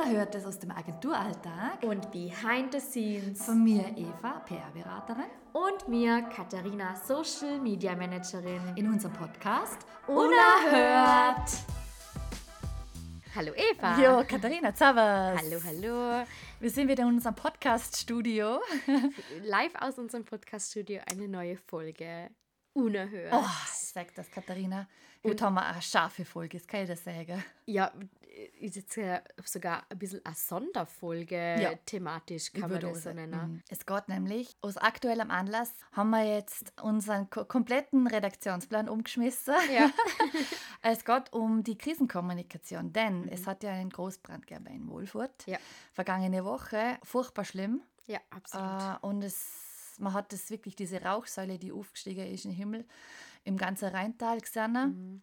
Unerhörtes aus dem Agenturalltag. Und Behind the Scenes. Von mir Eva, PR-Beraterin. Und mir Katharina, Social Media Managerin. In unserem Podcast Unerhört. Hallo Eva. Jo, Katharina, servus. Hallo, hallo. Wir sind wieder in unserem Podcast-Studio. Live aus unserem Podcast-Studio eine neue Folge Unerhört. Oh, ich sag das, Katharina. Heute haben wir eine scharfe Folge, das kann ich das sagen. Ja, ist jetzt sogar ein bisschen eine Sonderfolge Ja. thematisch, kann man das so nennen. Mhm. Es geht nämlich, aus aktuellem Anlass haben wir jetzt unseren ko kompletten Redaktionsplan umgeschmissen. Ja. Es geht um die Krisenkommunikation, denn es hat ja einen Großbrand gegeben in Wohlfurt. Ja. Vergangene Woche, furchtbar schlimm. Ja, absolut. Äh, und es, man hat das wirklich, diese Rauchsäule, die aufgestiegen ist in den Himmel, im ganzen Rheintal gesehen. Mhm.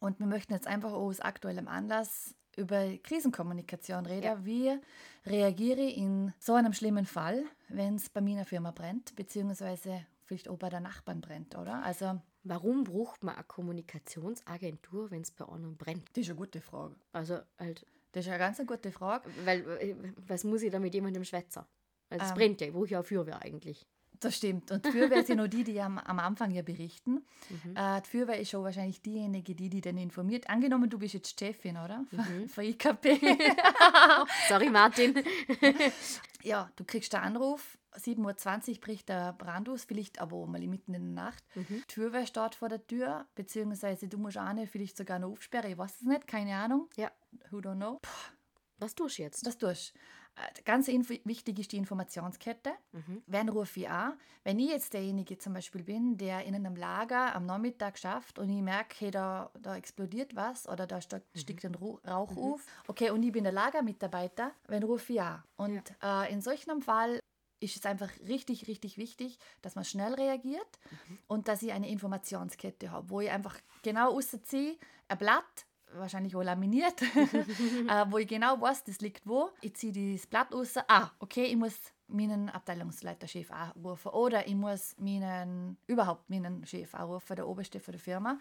Und wir möchten jetzt einfach aus aktuellem Anlass über Krisenkommunikation reden. Ja. Wie reagiere ich in so einem schlimmen Fall, wenn es bei meiner Firma brennt, beziehungsweise vielleicht auch bei der Nachbarn brennt, oder? Also, Warum braucht man eine Kommunikationsagentur, wenn es bei anderen brennt? das ist eine gute Frage. Also halt, Das ist eine ganz gute Frage. weil, äh, was muss ich da mit jemandem schwätzen? Also es Ähm. brennt ja, wo ich ja Feuerwehr eigentlich. Das stimmt. Und die Feuerwehr sind nur die, die am, am Anfang ja berichten. Mhm. Äh, die Feuerwehr ist schon wahrscheinlich diejenige, die die dann informiert. Angenommen, du bist jetzt Chefin, oder? Mhm. Von, IKP. Sorry, Martin. ja, du kriegst einen Anruf. 7.20 Uhr bricht der Brand aus, vielleicht aber mal mitten in der Nacht. Mhm. Die Feuerwehr steht vor der Tür, beziehungsweise du musst eine vielleicht sogar noch aufsperren. Ich weiß es nicht, keine Ahnung. ja, Who don't know. was tust du jetzt? Das tust äh, Ganz info wichtig ist die Informationskette. Wen rufe ich an? Wenn ich jetzt derjenige zum Beispiel bin, der in einem Lager am Nachmittag schafft und ich merke, hey, da, da explodiert was oder da steigt, steigt ein Rauch auf. Okay, und ich bin der Lagermitarbeiter, wen rufe ich an? Und äh, in solch einem Fall ist es einfach richtig, richtig wichtig, dass man schnell reagiert und dass ich eine Informationskette habe, wo ich einfach genau rausziehe, ein Blatt, wahrscheinlich auch laminiert, äh, wo ich genau weiß, das liegt wo. Ich ziehe das Blatt raus. Ah, okay, ich muss meinen Abteilungsleiterchef anrufen oder ich muss meinen, überhaupt meinen Chef anrufen, der Oberste von der Firma.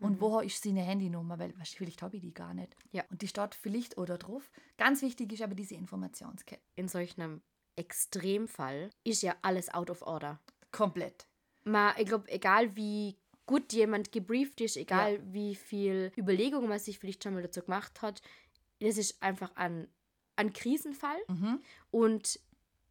Und wo ist seine Handynummer? Weil vielleicht habe ich die gar nicht. Ja. Und die steht vielleicht oder drauf. Ganz wichtig ist aber diese Informationskette. In solch einem Extremfall ist ja alles out of order. Komplett. Man, ich glaube, egal wie gut jemand gebrieft ist, egal wie viel Überlegungen man sich vielleicht schon mal dazu gemacht hat, das ist einfach ein, ein Krisenfall. Und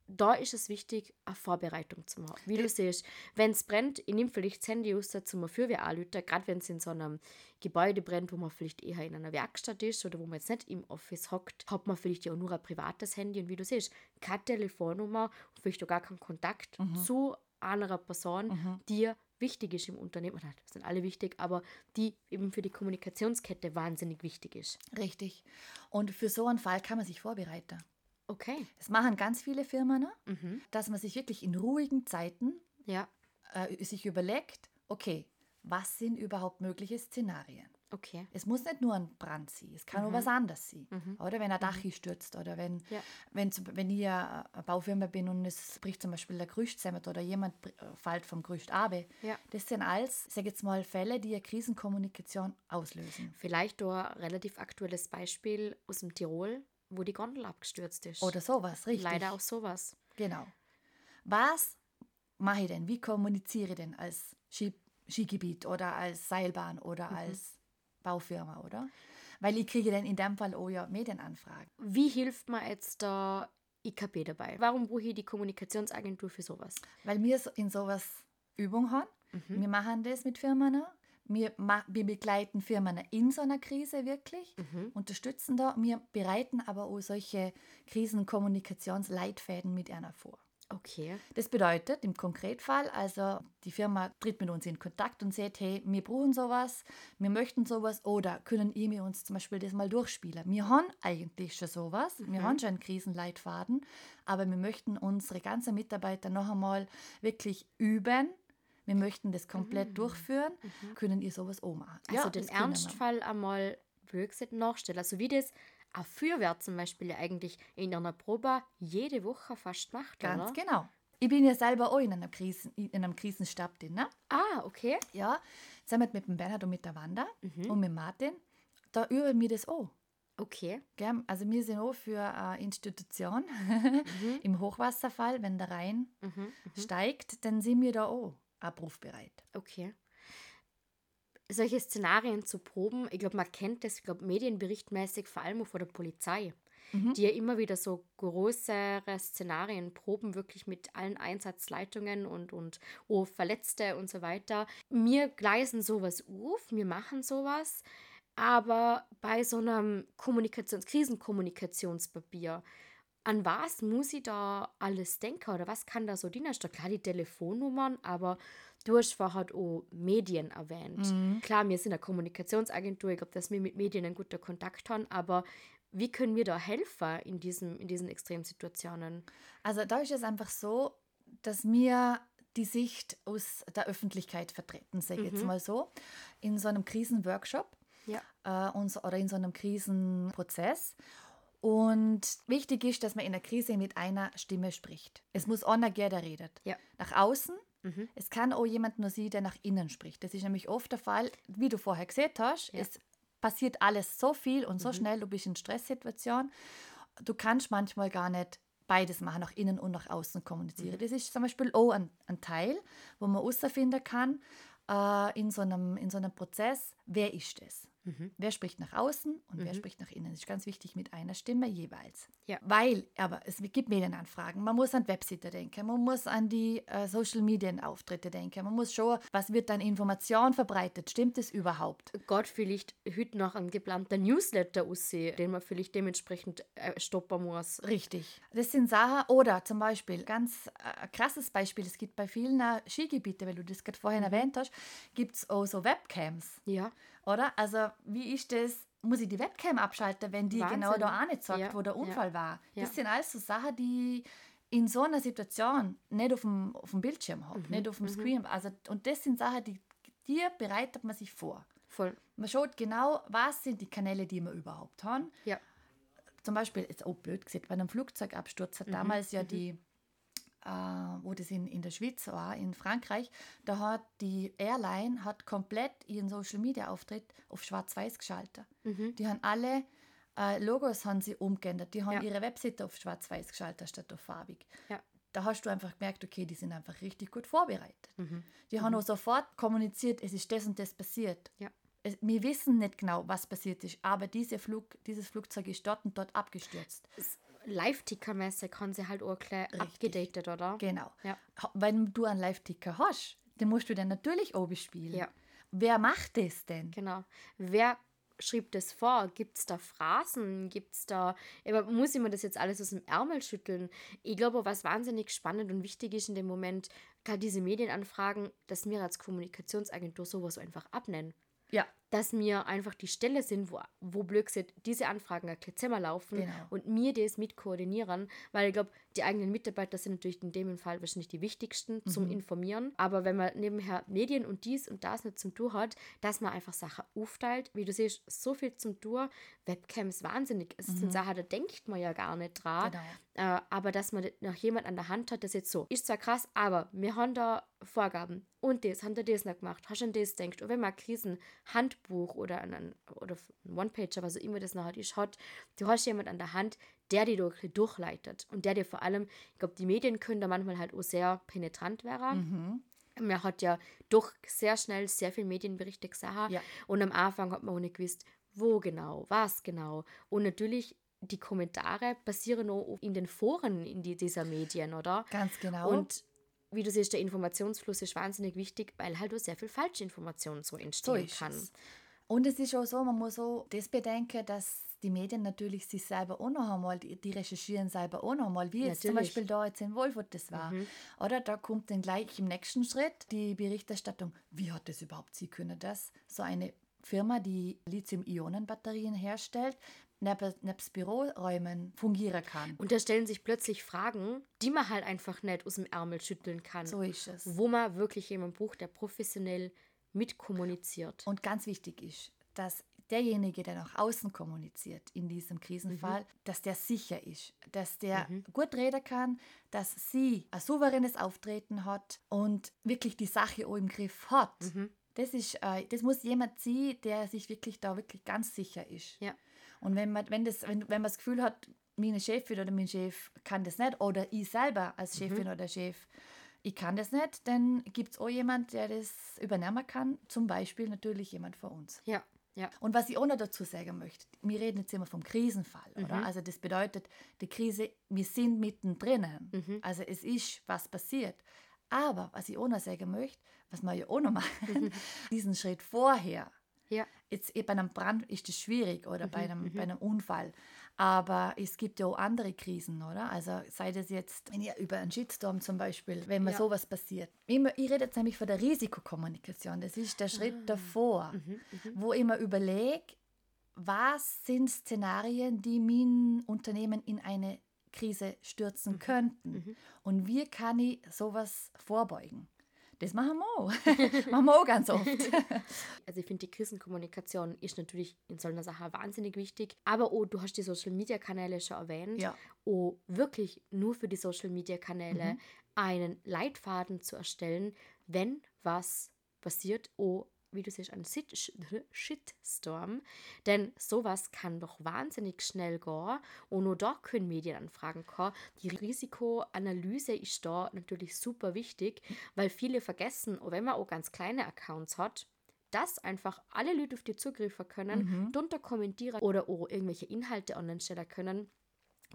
da ist es wichtig, eine Vorbereitung zu machen. Wie du siehst, wenn es brennt, ich nehme vielleicht das Handy raus zum Feuerwehr anrufen, gerade wenn es in so einem Gebäude brennt, wo man vielleicht eher in einer Werkstatt ist oder wo man jetzt nicht im Office hockt, hat man vielleicht ja auch nur ein privates Handy. Und wie du siehst, keine Telefonnummer vielleicht auch gar keinen Kontakt zu einer Person, die wichtig ist im Unternehmen. Nein, das sind alle wichtig, aber die eben für die Kommunikationskette wahnsinnig wichtig ist. Richtig. Und für so einen Fall kann man sich vorbereiten. Okay. Das machen ganz viele Firmen, ne? dass man sich wirklich in ruhigen Zeiten Ja, äh, sich überlegt, okay, was sind überhaupt mögliche Szenarien? Okay. Es muss nicht nur ein Brand sein, es kann auch was anderes sein. Oder wenn ein Dach stürzt oder wenn, Ja. wenn, wenn ich eine Baufirma bin und es bricht zum Beispiel der Gerüst zusammen oder jemand äh, fällt vom Gerüst ab. Ja. Das sind alles, sag jetzt mal, Fälle, die eine Krisenkommunikation auslösen. Vielleicht ein relativ aktuelles Beispiel aus dem Tirol, wo die Gondel abgestürzt ist. Oder sowas, richtig. Leider auch sowas. Genau. Was mache ich denn? Wie kommuniziere ich denn als Ski Skigebiet oder als Seilbahn oder Mhm. als Baufirma, oder? Weil ich kriege dann in dem Fall auch ja Medienanfragen. Wie hilft mir jetzt da IKP dabei? Warum brauche ich die Kommunikationsagentur für sowas? Weil wir in sowas Übung haben. Mhm. Wir machen das mit Firmen. Wir, wir begleiten Firmen in so einer Krise wirklich, Mhm. unterstützen da. Wir bereiten aber auch solche Krisenkommunikationsleitfäden mit einer vor. Okay. Das bedeutet im Konkretfall, also die Firma tritt mit uns in Kontakt und sagt, hey, wir brauchen sowas, wir möchten sowas oder können ihr mir uns zum Beispiel das mal durchspielen. Wir haben eigentlich schon sowas, wir haben schon einen Krisenleitfaden, aber wir möchten unsere ganzen Mitarbeiter noch einmal wirklich üben. Wir möchten das komplett durchführen. Können ihr sowas auch machen? Also den können wir. Ernstfall einmal wirklich nachstellen. Also wie das eine Feuerwehr zum Beispiel eigentlich in einer Probe jede Woche fast macht, Ganz oder? genau. Ich bin ja selber auch in, einer Krisen, in einem Krisenstab drin. Ne? Ah, okay. Ja, zusammen mit dem Bernhard und mit der Wanda und mit Martin, da üben wir das auch. Okay. Gell? Also wir sind auch für eine Institution. Mhm. Im Hochwasserfall, wenn der Rhein mhm. Mhm. steigt, dann sind wir da auch abrufbereit. Okay. Solche Szenarien zu proben, ich glaube, man kennt das, ich glaube, medienberichtmäßig vor allem von der Polizei mhm. die ja immer wieder so größere Szenarien proben, wirklich mit allen Einsatzleitungen und, und oh, Verletzte und so weiter. Wir gleisen sowas auf, wir machen sowas, aber bei so einem Kommunikations Krisenkommunikationspapier, an was muss ich da alles denken oder was kann da so dienen? Klar, die Telefonnummern, aber du hast vorher auch Medien erwähnt. Mhm. Klar, wir sind eine Kommunikationsagentur, ich glaube, dass wir mit Medien einen guten Kontakt haben, aber wie können wir da helfen in, diesem, in diesen Extremsituationen? Also da ist es einfach so, dass wir die Sicht aus der Öffentlichkeit vertreten, sage ich mhm. jetzt mal so, in so einem Krisenworkshop ja. äh, und, oder in so einem Krisenprozess. Und wichtig ist, dass man in der Krise mit einer Stimme spricht. Es muss einer gehen, der redet. Ja. Nach außen. Mhm. Es kann auch jemand nur sie, der nach innen spricht. Das ist nämlich oft der Fall, wie du vorher gesehen hast. Ja. Es passiert alles so viel und so mhm. schnell, du bist in Stresssituation. Du kannst manchmal gar nicht beides machen, nach innen und nach außen kommunizieren. Mhm. Das ist zum Beispiel auch ein, ein Teil, wo man herausfinden kann, äh, in, so einem, in so einem Prozess, wer ist es? Mhm. Wer spricht nach außen und mhm. wer spricht nach innen? Das ist ganz wichtig mit einer Stimme jeweils. Ja. Weil, aber es gibt Medienanfragen. Man muss an Webseiten denken, man muss an die äh, Social Media Auftritte denken, man muss schauen, was wird an Information verbreitet. Stimmt es überhaupt? Gott, vielleicht heute noch ein geplanter Newsletter aussehen, den man vielleicht dementsprechend äh, stoppen muss. Richtig. Das sind Sachen, oder zum Beispiel, ganz äh, krasses Beispiel, es gibt bei vielen äh, Skigebieten, weil du das gerade vorhin mhm. erwähnt hast, gibt es auch so Webcams. Ja. Oder? Also, wie ist das? Muss ich die Webcam abschalten, wenn die Wahnsinn. genau da auch nicht sagt, ja. wo der Unfall ja. war? Das sind alles so Sachen, die in so einer Situation nicht auf dem, auf dem Bildschirm hat, mhm. nicht auf dem mhm. Screen. Also, und das sind Sachen, die, die bereitet man sich vor. Voll. Man schaut genau, was sind die Kanäle, die wir überhaupt haben. Ja. Zum Beispiel, jetzt auch blöd gesagt, bei einem Flugzeugabsturz hat mhm. damals ja mhm. die äh, wo das in, in der Schweiz war, in Frankreich, da hat die Airline hat komplett ihren Social Media Auftritt auf Schwarz-Weiß geschaltet. Mhm. Die haben alle äh, Logos haben sie umgeändert, die haben ja. ihre Webseite auf Schwarz-Weiß geschaltet statt auf farbig. Ja. Da hast du einfach gemerkt, okay, die sind einfach richtig gut vorbereitet. Mhm. Die haben mhm. auch sofort kommuniziert, es ist das und das passiert. Ja. Wir wissen nicht genau, was passiert ist, aber diese Flug, dieses Flugzeug ist dort und dort abgestürzt. Live-Ticker-mäßig haben sie halt auch gleich abgedatet, oder? Genau. Ja. Wenn du einen Live-Ticker hast, dann musst du den natürlich oben spielen. Ja. Wer macht das denn? Genau. Wer schrieb das vor? Gibt es da Phrasen? Gibt es da. Aber muss ich mir das jetzt alles aus dem Ärmel schütteln? Ich glaube, was wahnsinnig spannend und wichtig ist in dem Moment, gerade diese Medienanfragen, dass wir als Kommunikationsagentur sowas einfach abnennen. Ja. Dass mir einfach die Stelle sind, wo, wo blöd diese Anfragen ein Zimmer laufen genau. und mir das mit koordinieren, weil ich glaube, die eigenen Mitarbeiter sind natürlich in dem Fall wahrscheinlich die wichtigsten mhm. zum Informieren. Aber wenn man nebenher Medien und dies und das nicht zum Tour hat, dass man einfach Sachen aufteilt, wie du siehst, so viel zum Tour, Webcams wahnsinnig. Es mhm. sind Sachen, da denkt man ja gar nicht dran. Genau. Äh, aber dass man noch jemand an der Hand hat, das jetzt so, ist zwar krass, aber wir haben da Vorgaben und das, haben da das noch gemacht, hast du an das denkt. Und wenn man ein Krisenhandbuch oder ein, oder ein One-Pager, was auch immer das noch hat, ist, hat, du hast jemand an der Hand, der die durch, durchleitet und der dir vor allem, ich glaube, die Medien können da manchmal halt auch sehr penetrant werden. Mhm. Man hat ja doch sehr schnell sehr viele Medienberichte gesehen ja. und am Anfang hat man auch nicht gewusst, wo genau, was genau. Und natürlich die Kommentare basieren auch in den Foren in die, dieser Medien, oder? Ganz genau. Und wie du siehst, der Informationsfluss ist wahnsinnig wichtig, weil halt auch sehr viel Falschinformation so entstehen so kann. Es. Und es ist auch so, man muss auch das bedenken, dass die Medien natürlich sich selber auch noch einmal, die, recherchieren selber auch noch einmal, wie jetzt natürlich. zum Beispiel da jetzt in Wolfurt das war. Mhm. Oder da kommt dann gleich im nächsten Schritt die Berichterstattung, wie hat das überhaupt sie können, das so eine Firma, die Lithium-Ionen-Batterien herstellt, nebst Büroräumen fungieren kann. Und da stellen sich plötzlich Fragen, die man halt einfach nicht aus dem Ärmel schütteln kann. So ist es. Wo man wirklich jemanden braucht, der professionell mitkommuniziert. Und ganz wichtig ist, dass derjenige, der nach außen kommuniziert in diesem Krisenfall, mhm. dass der sicher ist, dass der mhm. gut reden kann, dass sie ein souveränes Auftreten hat und wirklich die Sache auch im Griff hat. Mhm. Das, ist, äh, das muss jemand sein, der sich wirklich da wirklich ganz sicher ist. Ja. Und wenn man, wenn, das, wenn, wenn man das Gefühl hat, meine Chefin oder mein Chef kann das nicht, oder ich selber als Chefin oder Chef, ich kann das nicht, dann gibt es auch jemand, der das übernehmen kann. Zum Beispiel natürlich jemand von uns. Ja. Ja. Und was ich auch noch dazu sagen möchte, wir reden jetzt immer vom Krisenfall, oder? Also das bedeutet, die Krise, wir sind mittendrin. Also es ist was passiert. Aber was ich auch noch sagen möchte, was wir ja auch noch machen, diesen Schritt vorher, Ja. jetzt eh bei einem Brand ist das schwierig oder bei, einem, bei einem Unfall. Aber es gibt ja auch andere Krisen, oder? Also sei das jetzt, wenn ihr über einen Shitstorm zum Beispiel, wenn mir Ja. sowas passiert. Immer, ich rede jetzt nämlich von der Risikokommunikation. Das ist der Schritt Ah. davor, Mhm, wo ich mir überlege, was sind Szenarien, die mein Unternehmen in eine Krise Mhm. stürzen könnten? Und wie kann ich sowas vorbeugen? Das machen wir auch. machen wir auch ganz oft. Also ich finde, die Krisenkommunikation ist natürlich in so einer Sache wahnsinnig wichtig. Aber oh, du hast die Social-Media-Kanäle schon erwähnt. Ja. Oh, wirklich nur für die Social-Media-Kanäle einen Leitfaden zu erstellen, wenn was passiert. Oh, wie du siehst, ein Shitstorm. Denn sowas kann doch wahnsinnig schnell gehen. Und nur da können Medienanfragen kommen. Die Risikoanalyse ist da natürlich super wichtig, weil viele vergessen, wenn man auch ganz kleine Accounts hat, dass einfach alle Leute auf die zugreifen können, drunter kommentieren oder auch irgendwelche Inhalte online stellen können.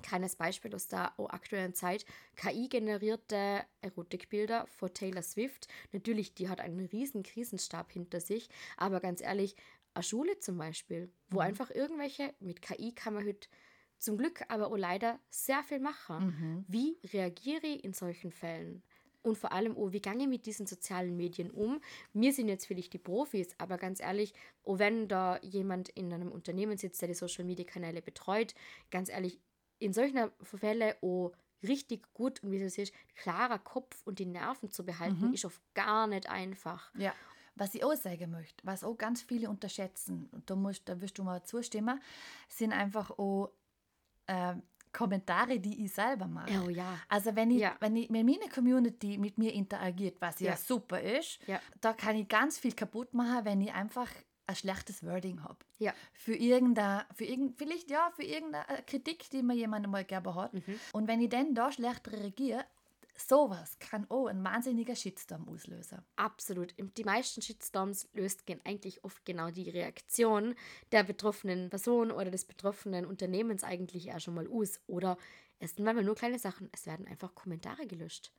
Kleines Beispiel aus der aktuellen Zeit. KI-generierte Erotikbilder von Taylor Swift. Natürlich, die hat einen riesen Krisenstab hinter sich. Aber ganz ehrlich, eine Schule zum Beispiel, wo einfach irgendwelche, mit KI kann man heute zum Glück aber auch leider sehr viel machen. Wie reagiere ich in solchen Fällen? Und vor allem, oh, wie gehe ich mit diesen sozialen Medien um? Wir sind jetzt vielleicht die Profis, aber ganz ehrlich, oh, wenn da jemand in einem Unternehmen sitzt, der die Social Media Kanäle betreut, ganz ehrlich, in solchen Fällen oh, richtig gut und wie du siehst, klarer Kopf und die Nerven zu behalten, ist oft gar nicht einfach. Ja. Was ich auch sagen möchte, was auch ganz viele unterschätzen, und da, musst, da wirst du mal zustimmen, sind einfach auch äh, Kommentare, die ich selber mache. Oh ja. Also wenn, ich, Ja. wenn, ich, wenn meine Community mit mir interagiert, was ja, Ja. super ist, Ja. da kann ich ganz viel kaputt machen, wenn ich einfach ein schlechtes Wording habe. Ja. Für irgendeine, für irgend, vielleicht ja, für irgendeine Kritik, die mir jemand mal gegeben hat. Mhm. Und wenn ich dann da schlecht reagiere, sowas kann auch ein wahnsinniger Shitstorm auslösen. Absolut. Die meisten Shitstorms löst gen- eigentlich oft genau die Reaktion der betroffenen Person oder des betroffenen Unternehmens eigentlich auch schon mal aus. Oder es sind manchmal nur kleine Sachen. Es werden einfach Kommentare gelöscht.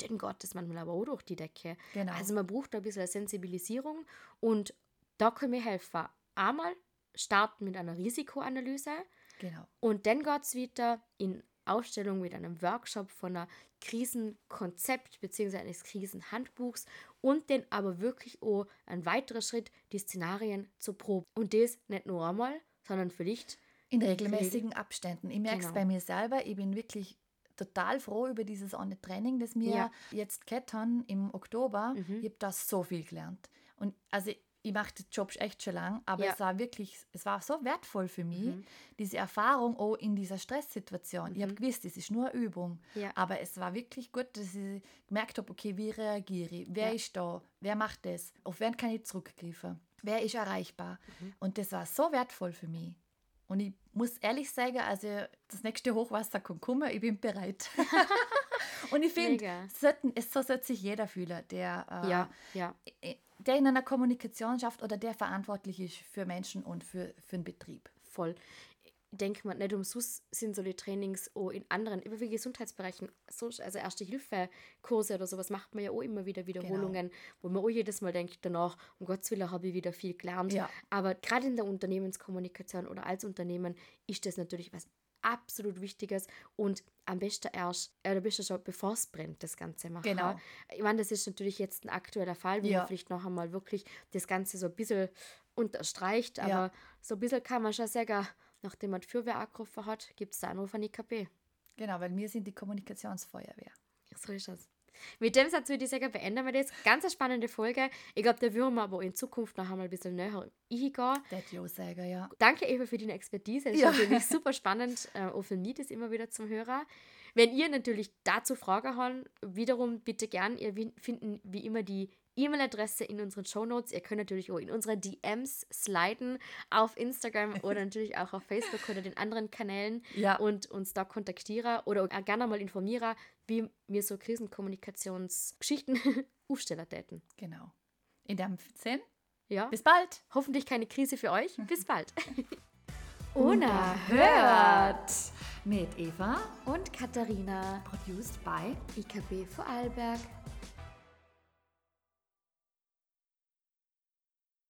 Den Gott ist manchmal aber auch durch die Decke. Genau. Also man braucht da ein bisschen Sensibilisierung und da können wir helfen. Einmal starten mit einer Risikoanalyse. Genau. Und dann geht es wieder in Ausstellung mit einem Workshop von einer Krisenkonzept bzw. eines Krisenhandbuchs und dann aber wirklich auch ein weiterer Schritt, die Szenarien zu proben. Und das nicht nur einmal, sondern vielleicht In regelmäßigen Abständen. Ich merke es Genau. bei mir selber. Ich bin wirklich total froh über dieses eine Training, das wir Ja. jetzt gehabt haben im Oktober. Mhm. Ich habe da so viel gelernt. Und also ich mache den Job echt schon lang, aber Ja. Mhm. es war wirklich, es war so wertvoll für mich, diese Erfahrung auch in dieser Stresssituation. Ich habe gewusst, es ist nur eine Übung, Ja. aber es war wirklich gut, dass ich gemerkt habe, okay, wie reagiere ich, wer Ja. ist da, wer macht das, auf wen kann ich zurückgreifen, wer ist erreichbar. Mhm. Und das war so wertvoll für mich. Und ich muss ehrlich sagen, also das nächste Hochwasser kann kommen, ich bin bereit. Und ich finde, es so sollte sich jeder fühlen, der, äh, ja, ja, der in einer Kommunikation schafft oder der verantwortlich ist für Menschen und für, für den Betrieb. voll. Ich denke mal, nicht umsonst sind so die Trainings auch in anderen, immer wie Gesundheitsbereichen, so, also Erste-Hilfe-Kurse oder sowas macht man ja auch immer wieder Wiederholungen, wo man auch jedes Mal denkt danach, um Gottes Willen habe ich wieder viel gelernt. Ja. Aber gerade in der Unternehmenskommunikation oder als Unternehmen ist das natürlich was absolut Wichtiges und am besten erst, äh, am besten schon bevor es brennt, das Ganze machen. Genau. Ich meine, das ist natürlich jetzt ein aktueller Fall, wo Ja. man vielleicht noch einmal wirklich das Ganze so ein bisschen unterstreicht, aber Ja. so ein bisschen kann man schon sagen, nachdem man die Feuerwehr angerufen hat, gibt es da Anruf an IKP. Genau, weil wir sind die Kommunikationsfeuerwehr. So ist das. Mit dem Satz würde ich sagen, beenden wir das. Ganz eine spannende Folge. Ich glaube, da würden wir aber in Zukunft noch einmal ein bisschen näher eingehen. Das ich auch sagen, ja. Danke, Eva, für deine Expertise. Es Ja. ist natürlich super spannend, äh, auch für mich das immer wieder zum Hörer. Wenn ihr natürlich dazu Fragen habt, wiederum bitte gern, ihr finden wie immer die E-Mail-Adresse in unseren Show Notes. Ihr könnt natürlich auch in unsere DMs sliden auf Instagram oder natürlich auch auf Facebook oder den anderen Kanälen Ja. und uns da kontaktieren oder auch gerne mal informieren, wie wir so Krisenkommunikationsgeschichten aufstellen täten. Genau. In dem Sinn, Ja. bis bald. Hoffentlich keine Krise für euch. Bis bald. Unerhört. Mit Eva, und Katharina, produced by IKB Vorarlberg.